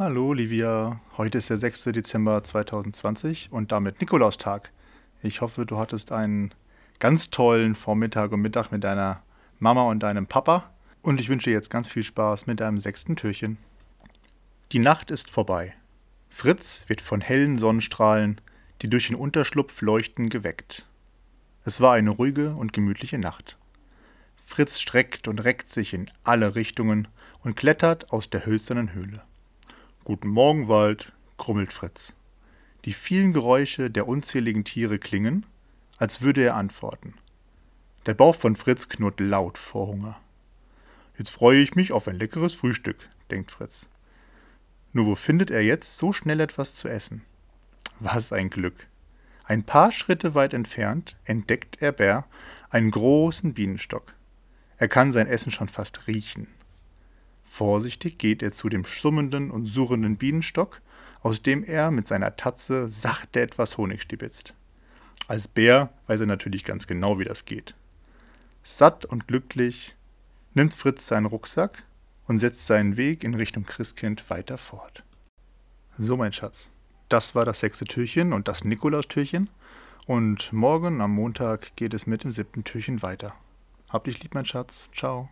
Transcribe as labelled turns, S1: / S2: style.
S1: Hallo Olivia, heute ist der 6. Dezember 2020 und damit Nikolaustag. Ich hoffe, du hattest einen ganz tollen Vormittag und Mittag mit deiner Mama und deinem Papa und ich wünsche dir jetzt ganz viel Spaß mit deinem sechsten Türchen. Die Nacht ist vorbei. Fritz wird von hellen Sonnenstrahlen, die durch den Unterschlupf leuchten, geweckt. Es war eine ruhige und gemütliche Nacht. Fritz streckt und reckt sich in alle Richtungen und klettert aus der hölzernen Höhle. Guten Morgen, Wald, grummelt Fritz. Die vielen Geräusche der unzähligen Tiere klingen, als würde er antworten. Der Bauch von Fritz knurrt laut vor Hunger. Jetzt freue ich mich auf ein leckeres Frühstück, denkt Fritz. Nur wo findet er jetzt so schnell etwas zu essen? Was ein Glück. Ein paar Schritte weit entfernt entdeckt er Bär einen großen Bienenstock. Er kann sein Essen schon fast riechen. Vorsichtig geht er zu dem summenden und surrenden Bienenstock, aus dem er mit seiner Tatze sachte etwas Honig stibitzt. Als Bär weiß er natürlich ganz genau, wie das geht. Satt und glücklich nimmt Fritz seinen Rucksack und setzt seinen Weg in Richtung Christkind weiter fort. So, mein Schatz, das war das sechste Türchen und das Nikolaustürchen. Und morgen am Montag geht es mit dem siebten Türchen weiter. Hab dich lieb, mein Schatz. Ciao.